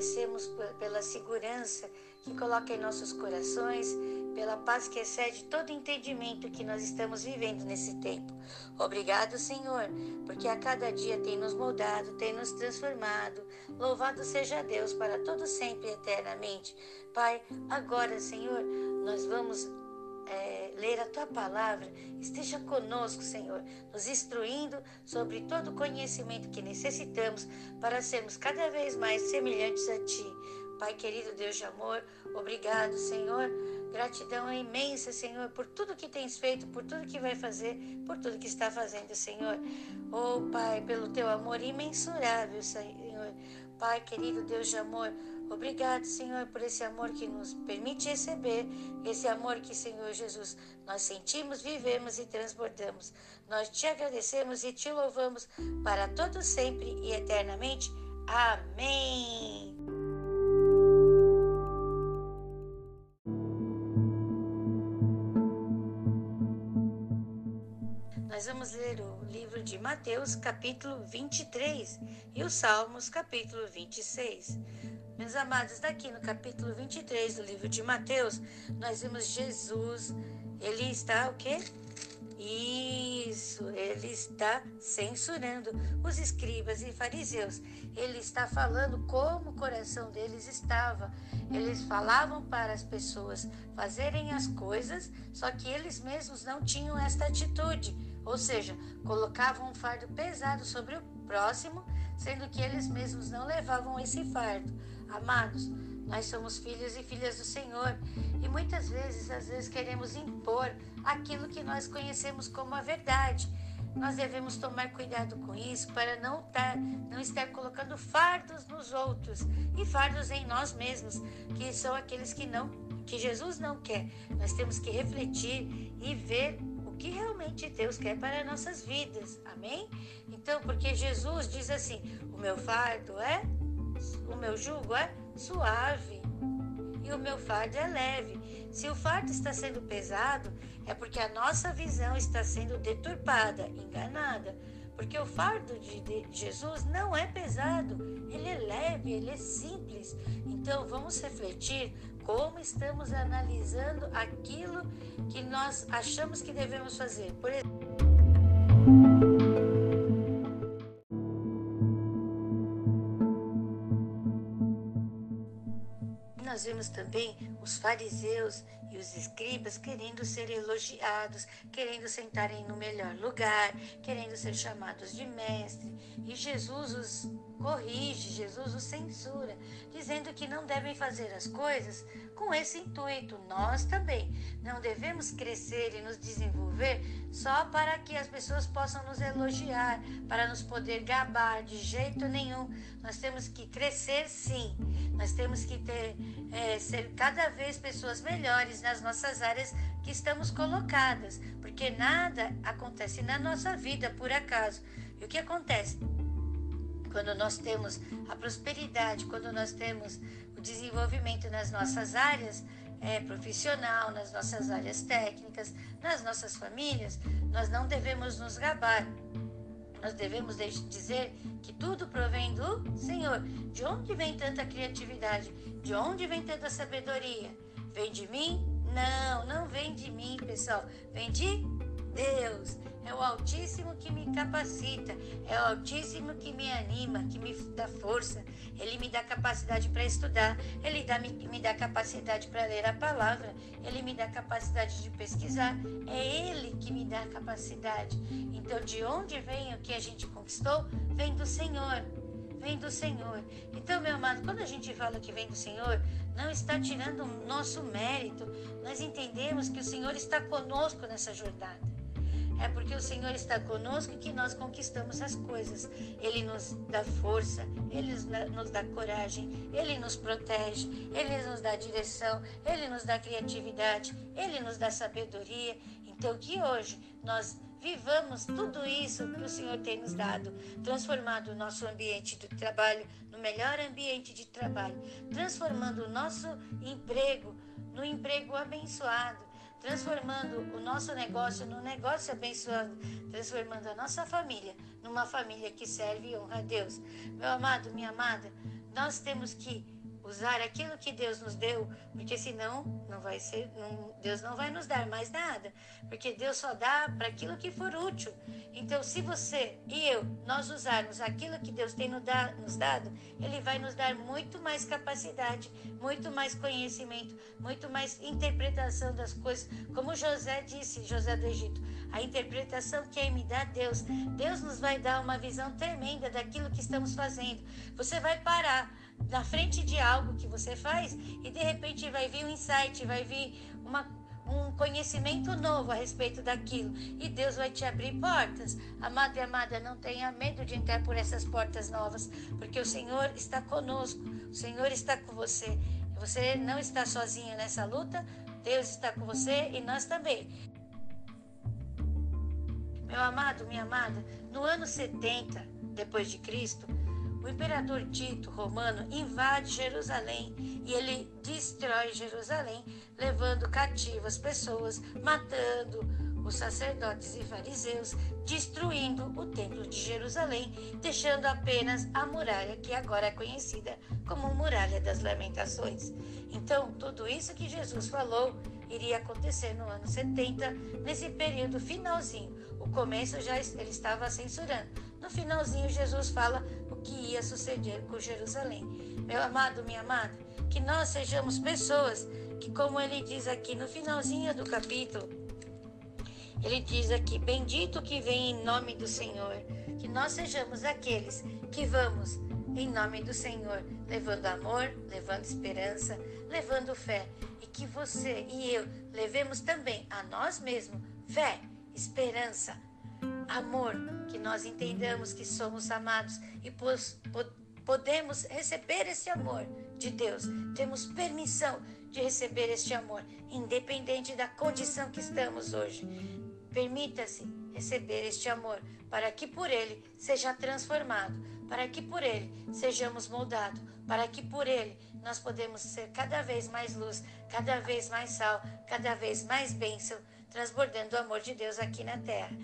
agradecemos pela segurança que coloca em nossos corações, pela paz que excede todo entendimento que nós estamos vivendo nesse tempo. Obrigado, Senhor, porque a cada dia tem nos moldado, tem nos transformado. Louvado seja Deus para todo sempre e eternamente. Pai, agora, Senhor, nós vamos é, ler a tua palavra, esteja conosco, Senhor, nos instruindo sobre todo o conhecimento que necessitamos para sermos cada vez mais semelhantes a ti. Pai querido Deus de amor, obrigado, Senhor. Gratidão imensa, Senhor, por tudo que tens feito, por tudo que vai fazer, por tudo que está fazendo, Senhor. Oh, Pai, pelo teu amor imensurável, Senhor. Pai querido Deus de amor, Obrigado, Senhor, por esse amor que nos permite receber, esse amor que, Senhor Jesus, nós sentimos, vivemos e transbordamos. Nós te agradecemos e te louvamos para todo sempre e eternamente. Amém. Nós vamos ler o livro de Mateus, capítulo 23, e os Salmos, capítulo 26. Meus amados, daqui no capítulo 23 do livro de Mateus, nós vemos Jesus, ele está o quê? Isso, ele está censurando os escribas e fariseus. Ele está falando como o coração deles estava. Eles falavam para as pessoas fazerem as coisas, só que eles mesmos não tinham esta atitude. Ou seja, colocavam um fardo pesado sobre o próximo, sendo que eles mesmos não levavam esse fardo. Amados, nós somos filhos e filhas do Senhor e muitas vezes, às vezes, queremos impor aquilo que nós conhecemos como a verdade. Nós devemos tomar cuidado com isso para não, tar, não estar colocando fardos nos outros e fardos em nós mesmos, que são aqueles que não, que Jesus não quer. Nós temos que refletir e ver que realmente Deus quer para nossas vidas. Amém? Então, porque Jesus diz assim: o meu fardo é o meu jugo é suave e o meu fardo é leve. Se o fardo está sendo pesado, é porque a nossa visão está sendo deturpada, enganada. Porque o fardo de, de Jesus não é pesado, ele é leve, ele é simples. Então vamos refletir como estamos analisando aquilo que nós achamos que devemos fazer. Por exemplo, nós vemos também os fariseus e os escribas querendo ser elogiados, querendo sentarem no melhor lugar, querendo ser chamados de mestre. E Jesus os corrige, Jesus os censura, dizendo que não devem fazer as coisas com esse intuito. Nós também não devemos crescer e nos desenvolver só para que as pessoas possam nos elogiar, para nos poder gabar, de jeito nenhum. Nós temos que crescer sim, nós temos que ter, é, ser cada vez pessoas melhores nas nossas áreas que estamos colocadas, porque nada acontece na nossa vida por acaso. E o que acontece? Quando nós temos a prosperidade, quando nós temos o desenvolvimento nas nossas áreas é, profissional, nas nossas áreas técnicas, nas nossas famílias, nós não devemos nos gabar. Nós devemos dizer que tudo provém do Senhor. De onde vem tanta criatividade? De onde vem tanta sabedoria? Vem de mim? Não, não vem de mim, pessoal. Vem de Deus. É o Altíssimo que me capacita, é o Altíssimo que me anima, que me dá força. Ele me dá capacidade para estudar, ele dá, me, me dá capacidade para ler a palavra, ele me dá capacidade de pesquisar. É ele que me dá capacidade. Então, de onde vem o que a gente conquistou? Vem do Senhor. Vem do Senhor. Então, meu amado, quando a gente fala que vem do Senhor, não está tirando o nosso mérito. Nós entendemos que o Senhor está conosco nessa jornada. É porque o Senhor está conosco que nós conquistamos as coisas. Ele nos dá força, Ele nos dá coragem, Ele nos protege, Ele nos dá direção, Ele nos dá criatividade, Ele nos dá sabedoria. Então, que hoje nós vivamos tudo isso que o Senhor tem nos dado, transformando o nosso ambiente de trabalho no melhor ambiente de trabalho, transformando o nosso emprego no emprego abençoado transformando o nosso negócio num negócio abençoado, transformando a nossa família numa família que serve e honra a Deus. Meu amado, minha amada, nós temos que usar aquilo que Deus nos deu, porque senão não vai ser, não, Deus não vai nos dar mais nada, porque Deus só dá para aquilo que for útil. Então, se você e eu nós usarmos aquilo que Deus tem nos dado, Ele vai nos dar muito mais capacidade, muito mais conhecimento, muito mais interpretação das coisas, como José disse, José do Egito, a interpretação que me dá Deus. Deus nos vai dar uma visão tremenda daquilo que estamos fazendo. Você vai parar na frente de algo que você faz e de repente vai vir um insight, vai vir uma, um conhecimento novo a respeito daquilo e Deus vai te abrir portas. Amado e amada, não tenha medo de entrar por essas portas novas, porque o Senhor está conosco, o Senhor está com você. Você não está sozinho nessa luta, Deus está com você e nós também. Meu amado, minha amada, no ano 70 depois de Cristo, imperador Tito romano invade Jerusalém e ele destrói Jerusalém, levando cativas pessoas, matando os sacerdotes e fariseus, destruindo o templo de Jerusalém, deixando apenas a muralha que agora é conhecida como Muralha das Lamentações. Então, tudo isso que Jesus falou iria acontecer no ano 70, nesse período finalzinho. O começo já ele estava censurando. No finalzinho, Jesus fala que ia suceder com Jerusalém. Meu amado, minha amada, que nós sejamos pessoas que, como ele diz aqui no finalzinho do capítulo, ele diz aqui: Bendito que vem em nome do Senhor, que nós sejamos aqueles que vamos em nome do Senhor, levando amor, levando esperança, levando fé, e que você e eu levemos também a nós mesmos fé, esperança, amor, que nós entendamos que somos amados e podemos receber esse amor de Deus. Temos permissão de receber este amor, independente da condição que estamos hoje. Permita-se receber este amor, para que por ele seja transformado, para que por ele sejamos moldados, para que por ele nós podemos ser cada vez mais luz, cada vez mais sal, cada vez mais bênção, transbordando o amor de Deus aqui na terra.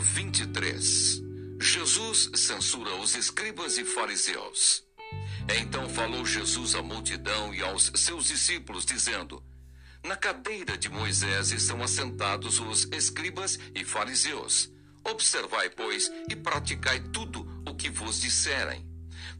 23 Jesus censura os escribas e fariseus. Então falou Jesus à multidão e aos seus discípulos, dizendo: Na cadeira de Moisés estão assentados os escribas e fariseus. Observai, pois, e praticai tudo o que vos disserem.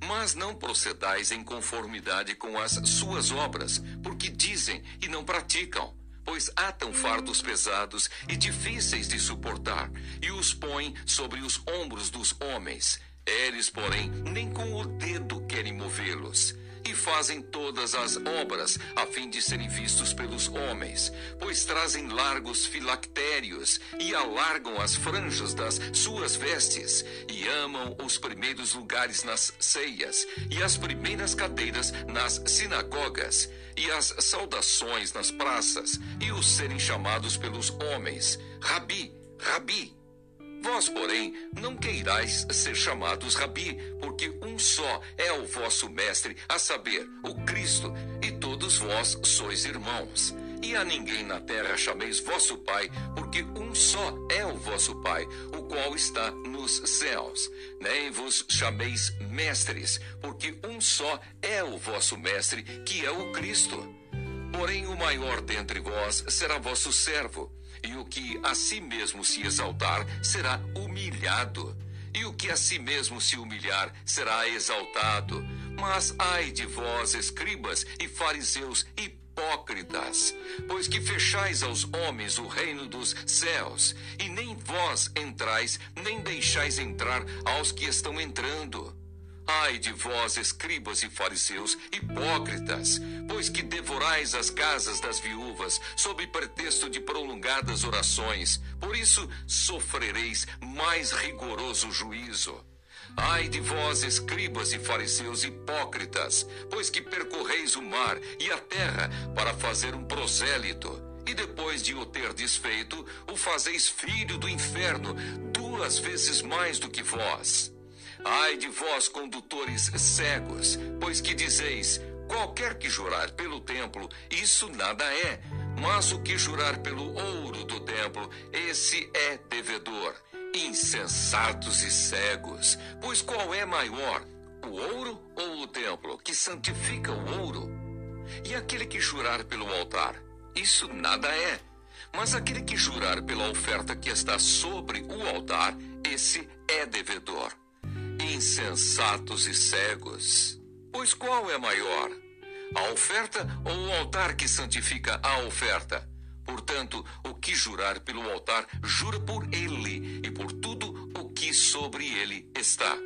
Mas não procedais em conformidade com as suas obras, porque dizem e não praticam pois atam fardos pesados e difíceis de suportar, e os põem sobre os ombros dos homens. Eles, porém, nem com o dedo querem movê-los e fazem todas as obras a fim de serem vistos pelos homens, pois trazem largos filactérios e alargam as franjas das suas vestes, e amam os primeiros lugares nas ceias, e as primeiras cadeiras nas sinagogas, e as saudações nas praças, e os serem chamados pelos homens, Rabi, Rabi. Vós, porém, não queirais ser chamados Rabi, porque um só é o vosso Mestre, a saber, o Cristo, e todos vós sois irmãos. E a ninguém na terra chameis vosso Pai, porque um só é o vosso Pai, o qual está nos céus. Nem vos chameis mestres, porque um só é o vosso Mestre, que é o Cristo. Porém, o maior dentre vós será vosso servo e o que a si mesmo se exaltar será humilhado, e o que a si mesmo se humilhar será exaltado. Mas ai de vós, escribas e fariseus hipócritas, pois que fechais aos homens o reino dos céus, e nem vós entrais, nem deixais entrar aos que estão entrando. Ai de vós, escribas e fariseus, hipócritas, pois que devorais as casas das viúvas, sob pretexto de prolongadas orações, por isso sofrereis mais rigoroso juízo. Ai de vós, escribas e fariseus hipócritas, pois que percorreis o mar e a terra para fazer um prosélito, e depois de o ter desfeito, o fazeis filho do inferno, duas vezes mais do que vós. Ai de vós, condutores cegos, pois que dizeis: qualquer que jurar pelo templo, isso nada é. Mas o que jurar pelo ouro do templo, esse é devedor. Insensatos e cegos, pois qual é maior, o ouro ou o templo que santifica o ouro? E aquele que jurar pelo altar, isso nada é. Mas aquele que jurar pela oferta que está sobre o altar, esse é devedor. Insensatos e cegos. Pois qual é maior? A oferta ou o altar que santifica a oferta? Portanto, o que jurar pelo altar, jura por ele e por tudo o que sobre ele está.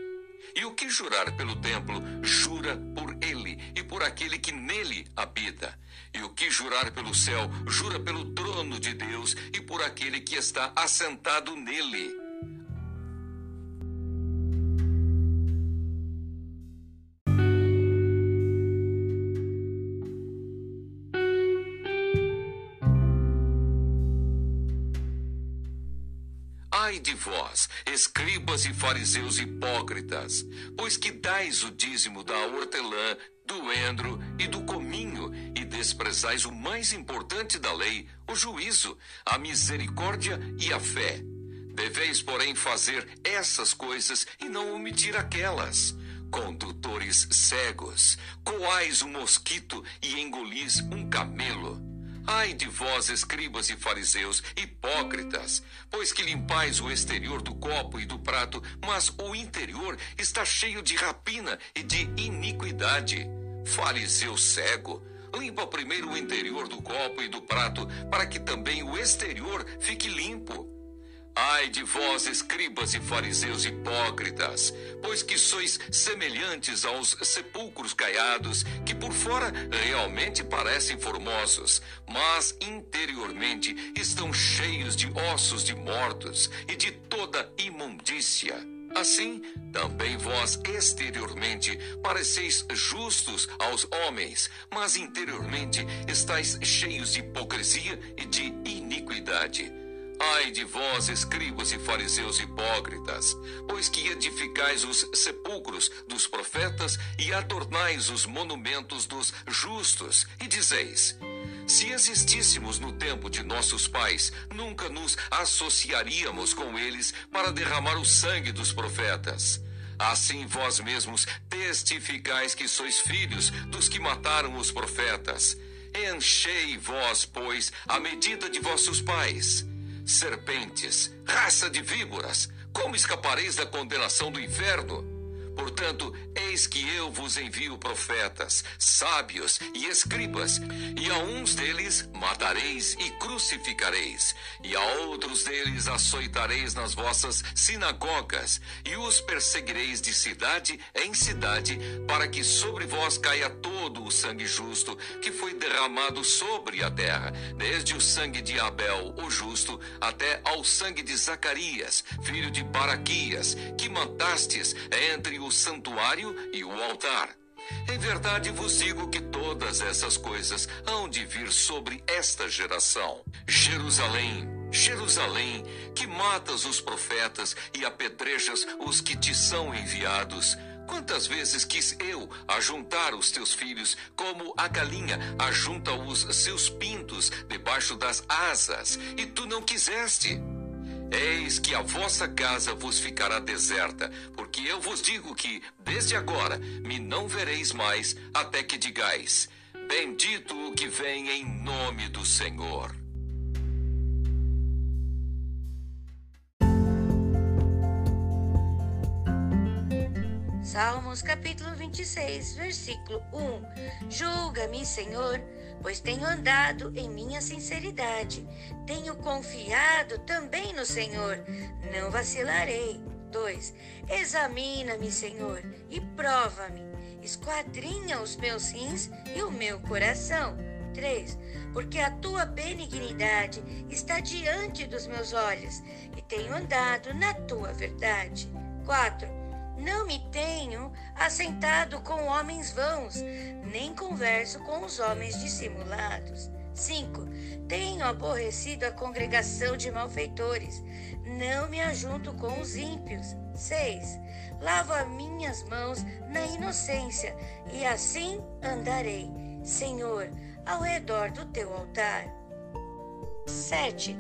E o que jurar pelo templo, jura por ele e por aquele que nele habita. E o que jurar pelo céu, jura pelo trono de Deus e por aquele que está assentado nele. Vós, escribas e fariseus hipócritas, pois que dais o dízimo da hortelã, do endro e do cominho, e desprezais o mais importante da lei, o juízo, a misericórdia e a fé. Deveis, porém, fazer essas coisas e não omitir aquelas. Condutores cegos, coais um mosquito e engolis um camelo. Ai de vós, escribas e fariseus, hipócritas, pois que limpais o exterior do copo e do prato, mas o interior está cheio de rapina e de iniquidade. Fariseu cego, limpa primeiro o interior do copo e do prato, para que também o exterior fique limpo. Ai de vós, escribas e fariseus hipócritas, pois que sois semelhantes aos sepulcros caiados, que por fora realmente parecem formosos, mas interiormente estão cheios de ossos de mortos e de toda imundícia. Assim, também vós exteriormente pareceis justos aos homens, mas interiormente estáis cheios de hipocrisia e de iniquidade. Ai de vós, escribas e fariseus hipócritas, pois que edificais os sepulcros dos profetas e adornais os monumentos dos justos, e dizeis: Se existíssemos no tempo de nossos pais, nunca nos associaríamos com eles para derramar o sangue dos profetas. Assim vós mesmos testificais que sois filhos dos que mataram os profetas. Enchei vós, pois, a medida de vossos pais serpentes, raça de víboras, como escapareis da condenação do inferno? Portanto, eis que eu vos envio profetas, sábios e escribas, e a uns deles matareis e crucificareis, e a outros deles açoitareis nas vossas sinagogas, e os perseguireis de cidade em cidade, para que sobre vós caia todo o sangue justo que foi derramado sobre a terra, desde o sangue de Abel, o justo, até ao sangue de Zacarias, filho de Baraquias, que matastes entre o santuário e o altar. Em verdade vos digo que todas essas coisas hão de vir sobre esta geração. Jerusalém, Jerusalém, que matas os profetas e apedrejas os que te são enviados. Quantas vezes quis eu ajuntar os teus filhos, como a galinha ajunta os seus pintos debaixo das asas, e tu não quiseste? Eis que a vossa casa vos ficará deserta, porque eu vos digo que, desde agora, me não vereis mais, até que digais: Bendito o que vem em nome do Senhor. Salmos capítulo 26, versículo 1. Julga-me, Senhor, pois tenho andado em minha sinceridade. Tenho confiado também no Senhor. Não vacilarei. 2. Examina-me, Senhor, e prova-me. Esquadrinha os meus rins e o meu coração. 3. Porque a tua benignidade está diante dos meus olhos e tenho andado na tua verdade. 4 não me tenho assentado com homens vãos, nem converso com os homens dissimulados. 5. Tenho aborrecido a congregação de malfeitores, não me ajunto com os ímpios. 6. Lavo as minhas mãos na inocência, e assim andarei, Senhor, ao redor do teu altar. 7.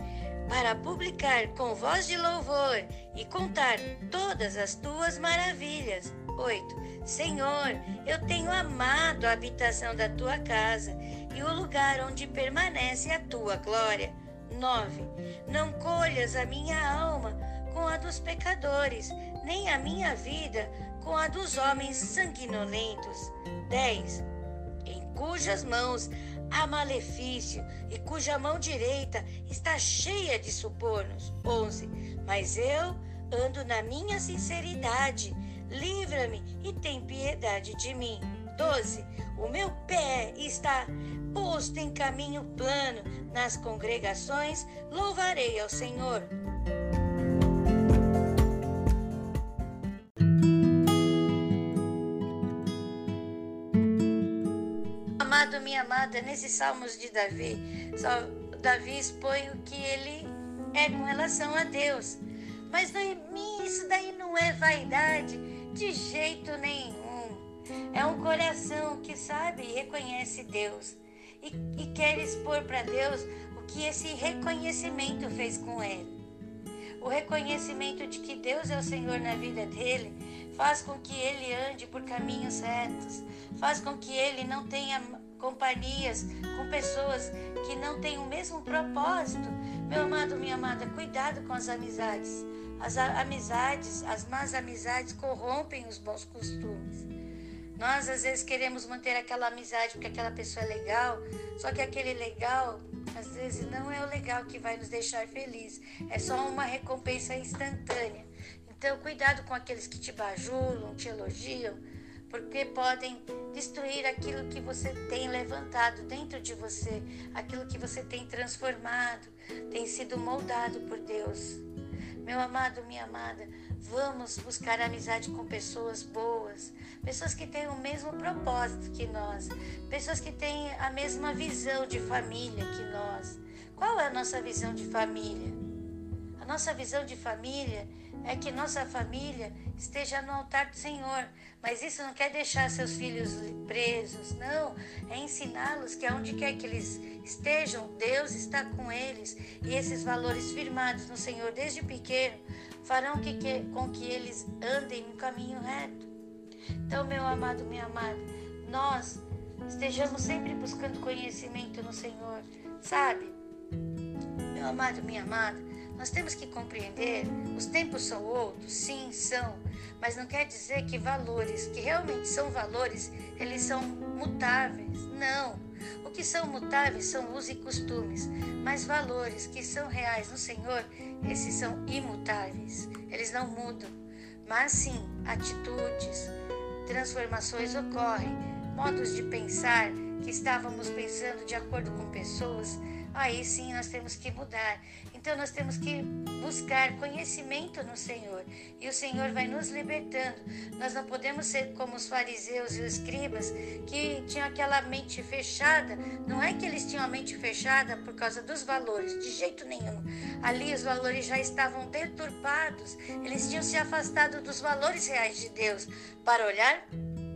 Para publicar com voz de louvor e contar todas as tuas maravilhas. 8. Senhor, eu tenho amado a habitação da tua casa e o lugar onde permanece a tua glória. 9. Não colhas a minha alma com a dos pecadores, nem a minha vida com a dos homens sanguinolentos. 10. Em cujas mãos há malefício e cuja mão direita está cheia de subornos. 11. Mas eu ando na minha sinceridade. Livra-me e tem piedade de mim. 12. O meu pé está posto em caminho plano nas congregações, louvarei ao Senhor. Amado, minha amada, nesses salmos de Davi, Davi expõe o que ele é com relação a Deus. Mas isso daí não é vaidade de jeito nenhum. É um coração que sabe e reconhece Deus e, e quer expor para Deus o que esse reconhecimento fez com ele. O reconhecimento de que Deus é o Senhor na vida dele faz com que ele ande por caminhos retos, faz com que ele não tenha companhias com pessoas que não têm o mesmo propósito. Meu amado, minha amada, cuidado com as amizades. As amizades, as más amizades corrompem os bons costumes. Nós às vezes queremos manter aquela amizade porque aquela pessoa é legal, só que aquele legal às vezes não é o legal que vai nos deixar feliz, é só uma recompensa instantânea. Então, cuidado com aqueles que te bajulam, te elogiam, porque podem destruir aquilo que você tem levantado dentro de você, aquilo que você tem transformado, tem sido moldado por Deus. Meu amado, minha amada, vamos buscar amizade com pessoas boas, pessoas que têm o mesmo propósito que nós, pessoas que têm a mesma visão de família que nós. Qual é a nossa visão de família? A nossa visão de família é que nossa família esteja no altar do Senhor. Mas isso não quer deixar seus filhos presos, não. É ensiná-los que aonde quer que eles estejam, Deus está com eles. E esses valores firmados no Senhor desde pequeno farão que, que, com que eles andem no caminho reto. Então, meu amado, minha amada, nós estejamos sempre buscando conhecimento no Senhor, sabe? Meu amado, minha amada, nós temos que compreender, os tempos são outros, sim, são, mas não quer dizer que valores, que realmente são valores, eles são mutáveis. Não. O que são mutáveis são usos e costumes, mas valores que são reais no Senhor, esses são imutáveis. Eles não mudam. Mas sim, atitudes, transformações ocorrem, modos de pensar que estávamos pensando de acordo com pessoas, aí sim nós temos que mudar. Então nós temos que buscar conhecimento no Senhor e o Senhor vai nos libertando. Nós não podemos ser como os fariseus e os escribas que tinham aquela mente fechada. Não é que eles tinham a mente fechada por causa dos valores, de jeito nenhum. Ali os valores já estavam deturpados. Eles tinham se afastado dos valores reais de Deus para olhar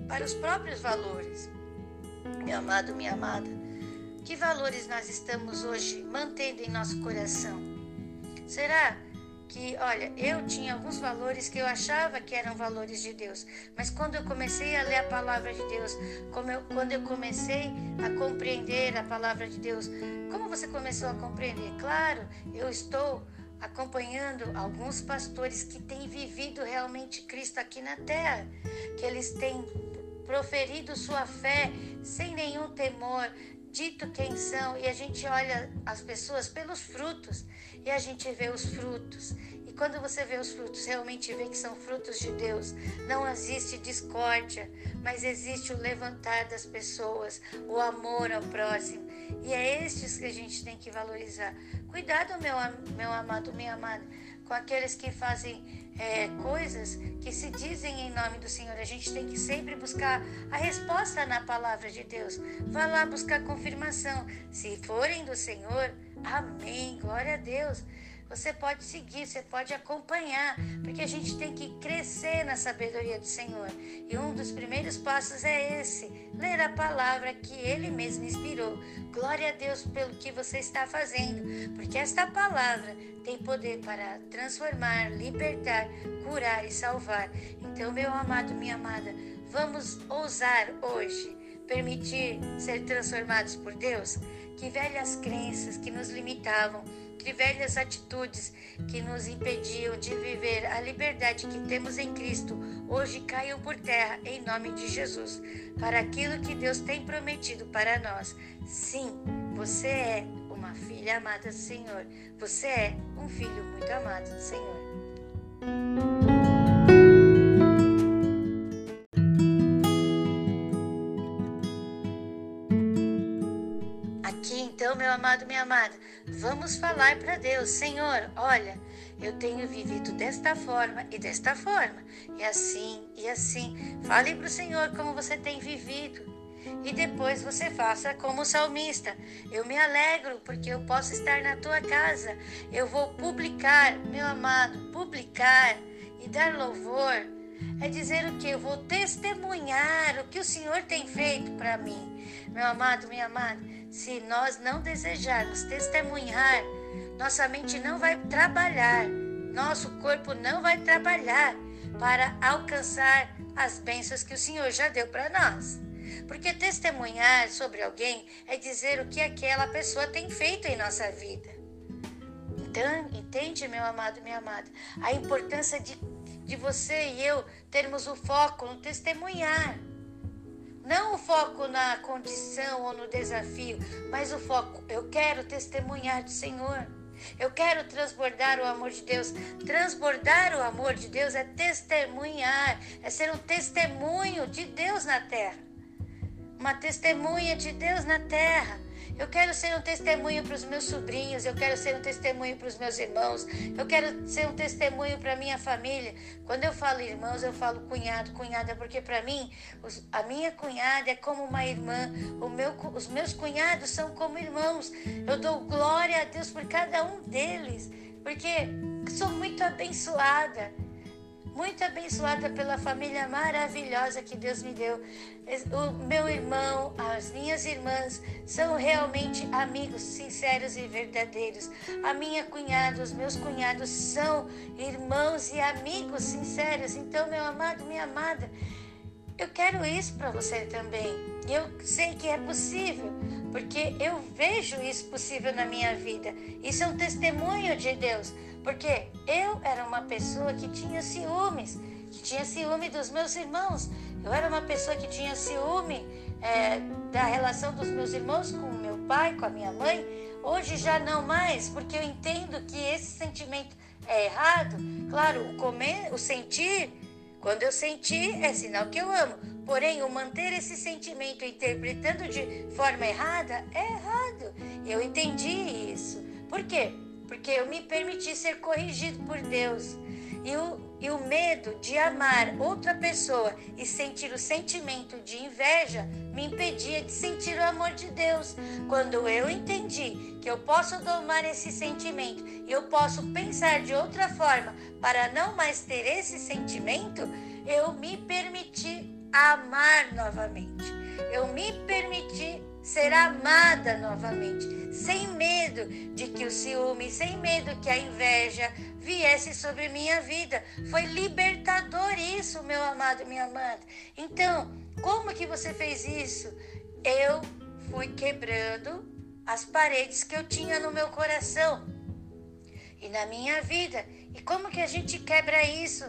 para os próprios valores. Meu amado, minha amada, que valores nós estamos hoje mantendo em nosso coração? Será que, olha, eu tinha alguns valores que eu achava que eram valores de Deus, mas quando eu comecei a ler a palavra de Deus, eu, quando eu comecei a compreender a palavra de Deus, como você começou a compreender? Claro, eu estou acompanhando alguns pastores que têm vivido realmente Cristo aqui na terra, que eles têm proferido sua fé sem nenhum temor, dito quem são, e a gente olha as pessoas pelos frutos e a gente vê os frutos. E quando você vê os frutos, realmente vê que são frutos de Deus. Não existe discórdia, mas existe o levantar das pessoas, o amor ao próximo. E é estes que a gente tem que valorizar. Cuidado, meu, meu amado, minha amada, com aqueles que fazem é, coisas que se dizem em nome do Senhor. A gente tem que sempre buscar a resposta na palavra de Deus. Vá lá buscar confirmação. Se forem do Senhor, amém. Glória a Deus. Você pode seguir, você pode acompanhar, porque a gente tem que crescer na sabedoria do Senhor. E um dos primeiros passos é esse: ler a palavra que Ele mesmo inspirou. Glória a Deus pelo que você está fazendo, porque esta palavra tem poder para transformar, libertar, curar e salvar. Então, meu amado, minha amada, vamos ousar hoje permitir ser transformados por Deus? Que velhas crenças que nos limitavam de velhas atitudes que nos impediam de viver a liberdade que temos em Cristo, hoje caiam por terra em nome de Jesus, para aquilo que Deus tem prometido para nós. Sim, você é uma filha amada do Senhor. Você é um filho muito amado do Senhor. Então, meu amado, minha amada, vamos falar para Deus: Senhor, olha, eu tenho vivido desta forma e desta forma, e assim e assim. Fale para o Senhor como você tem vivido. E depois você faça como o salmista. Eu me alegro porque eu posso estar na tua casa. Eu vou publicar, meu amado, publicar e dar louvor. É dizer o que? Eu vou testemunhar o que o Senhor tem feito para mim. Meu amado, minha amada, se nós não desejarmos testemunhar, nossa mente não vai trabalhar, nosso corpo não vai trabalhar para alcançar as bênçãos que o Senhor já deu para nós. Porque testemunhar sobre alguém é dizer o que aquela pessoa tem feito em nossa vida. Então, entende, meu amado, minha amada, a importância de, de você e eu termos o foco no testemunhar. Não o foco na condição ou no desafio, mas o foco, eu quero testemunhar do Senhor. Eu quero transbordar o amor de Deus. Transbordar o amor de Deus é testemunhar, é ser um testemunho de Deus na terra. Uma testemunha de Deus na terra. Eu quero ser um testemunho para os meus sobrinhos, eu quero ser um testemunho para os meus irmãos, eu quero ser um testemunho para minha família. Quando eu falo irmãos, eu falo cunhado, cunhada, porque para mim, os, a minha cunhada é como uma irmã, meu, os meus cunhados são como irmãos. Eu dou glória a Deus por cada um deles, porque sou muito abençoada muito abençoada pela família maravilhosa que Deus me deu. O meu irmão, as minhas irmãs são realmente amigos sinceros e verdadeiros. A minha cunhada, os meus cunhados são irmãos e amigos sinceros. Então, meu amado, minha amada, eu quero isso para você também. Eu sei que é possível, porque eu vejo isso possível na minha vida. Isso é um testemunho de Deus. Porque eu era uma pessoa que tinha ciúmes, que tinha ciúme dos meus irmãos. Eu era uma pessoa que tinha ciúme é, da relação dos meus irmãos com o meu pai, com a minha mãe. Hoje já não mais, porque eu entendo que esse sentimento é errado. Claro, o comer, o sentir, quando eu sentir é sinal que eu amo. Porém, o manter esse sentimento interpretando de forma errada é errado. Eu entendi isso. Por quê? Porque eu me permiti ser corrigido por Deus. E o, e o medo de amar outra pessoa e sentir o sentimento de inveja me impedia de sentir o amor de Deus. Quando eu entendi que eu posso domar esse sentimento e eu posso pensar de outra forma para não mais ter esse sentimento, eu me permiti amar novamente. Eu me permiti ser amada novamente, sem medo de que o ciúme, sem medo que a inveja viesse sobre minha vida. Foi libertador isso, meu amado, minha amada. Então, como que você fez isso? Eu fui quebrando as paredes que eu tinha no meu coração e na minha vida. E como que a gente quebra isso?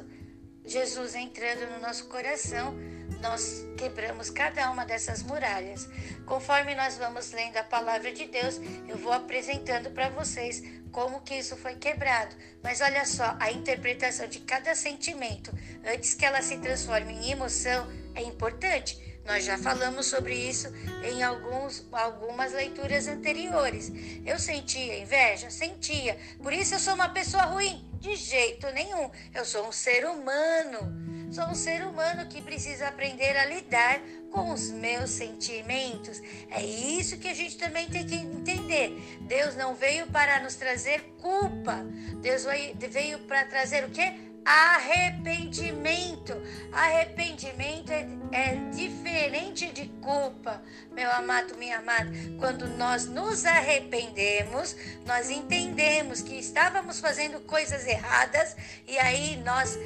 Jesus entrando no nosso coração nós quebramos cada uma dessas muralhas. Conforme nós vamos lendo a palavra de Deus, eu vou apresentando para vocês como que isso foi quebrado. Mas olha só, a interpretação de cada sentimento, antes que ela se transforme em emoção, é importante. Nós já falamos sobre isso em alguns, algumas leituras anteriores. Eu sentia inveja? Sentia. Por isso eu sou uma pessoa ruim. De jeito nenhum. Eu sou um ser humano. Sou um ser humano que precisa aprender a lidar com os meus sentimentos. É isso que a gente também tem que entender. Deus não veio para nos trazer culpa. Deus veio para trazer o quê? Arrependimento. Arrependimento é, é, diferente de culpa, meu amado, minha amada. Quando nós nos arrependemos, nós entendemos que estávamos fazendo coisas erradas e aí nós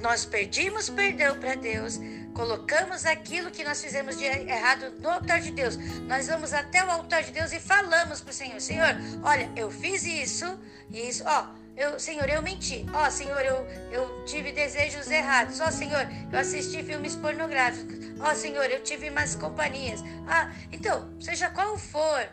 nós pedimos perdão para Deus, colocamos aquilo que nós fizemos de errado no altar de Deus. Nós vamos até o altar de Deus e falamos para o Senhor: Senhor, olha, eu fiz isso, isso, ó. Eu, Senhor, eu menti. Ó, Senhor, eu, eu tive desejos errados. Ó, Senhor, eu assisti filmes pornográficos. Ó, Senhor, eu tive mais companhias. Ah, então, seja qual for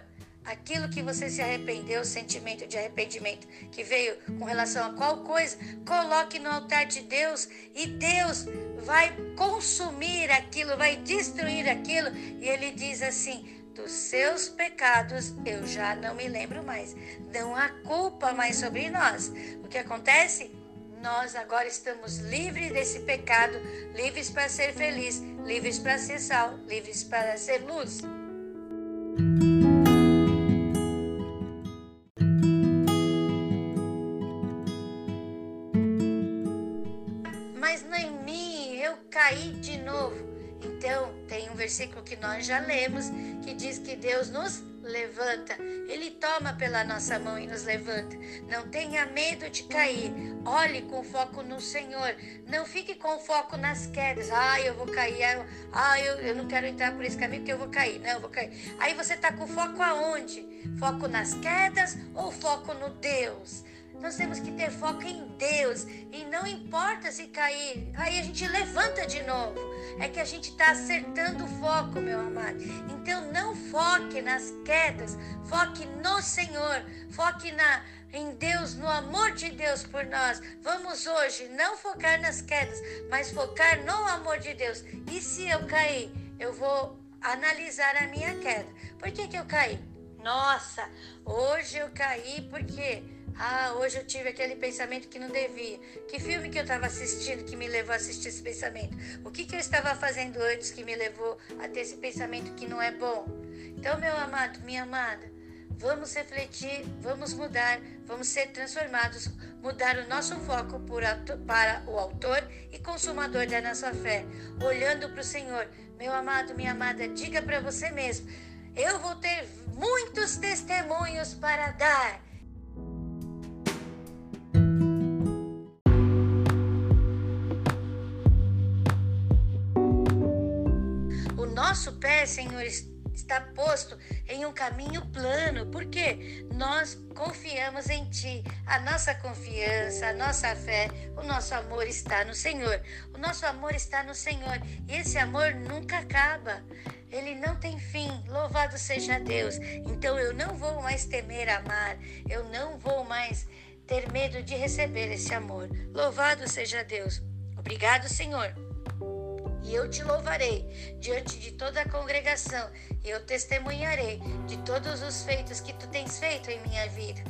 aquilo que você se arrependeu, o sentimento de arrependimento que veio com relação a qual coisa, coloque no altar de Deus e Deus vai consumir aquilo, vai destruir aquilo. E ele diz assim: dos seus pecados eu já não me lembro mais. Não há culpa mais sobre nós. O que acontece? Nós agora estamos livres desse pecado, livres para ser feliz, livres para ser sal, livres para ser luz. Cair de novo. Então, tem um versículo que nós já lemos que diz que Deus nos levanta. Ele toma pela nossa mão e nos levanta. Não tenha medo de cair. Olhe com foco no Senhor. Não fique com foco nas quedas. Ah, eu vou cair. Ah, eu, eu não quero entrar por esse caminho porque eu vou cair. Não, eu vou cair. Aí você está com foco aonde? Foco nas quedas ou foco no Deus? Nós temos que ter foco em Deus e não importa se cair, aí a gente levanta de novo. É que a gente está acertando o foco, meu amado. Então não foque nas quedas, foque no Senhor, foque na em Deus, no amor de Deus por nós. Vamos hoje não focar nas quedas, mas focar no amor de Deus. E se eu cair, eu vou analisar a minha queda. Por que, que eu caí? Nossa, hoje eu caí porque ah, hoje eu tive aquele pensamento que não devia. Que filme que eu estava assistindo que me levou a assistir esse pensamento? O que, que eu estava fazendo antes que me levou a ter esse pensamento que não é bom? Então, meu amado, minha amada, vamos refletir, vamos mudar, vamos ser transformados, mudar o nosso foco para o autor e consumador da nossa fé, olhando para o Senhor. Meu amado, minha amada, diga para você mesmo: eu vou ter muitos testemunhos para dar nosso pé, Senhor, está posto em um caminho plano, porque nós confiamos em Ti. A nossa confiança, a nossa fé, o nosso amor está no Senhor. O nosso amor está no Senhor e esse amor nunca acaba. Ele não tem fim. Louvado seja Deus. Então eu não vou mais temer amar, eu não vou mais ter medo de receber esse amor. Louvado seja Deus. Obrigado, Senhor e eu te louvarei diante de toda a congregação, e eu testemunharei de todos os feitos que tu tens feito em minha vida.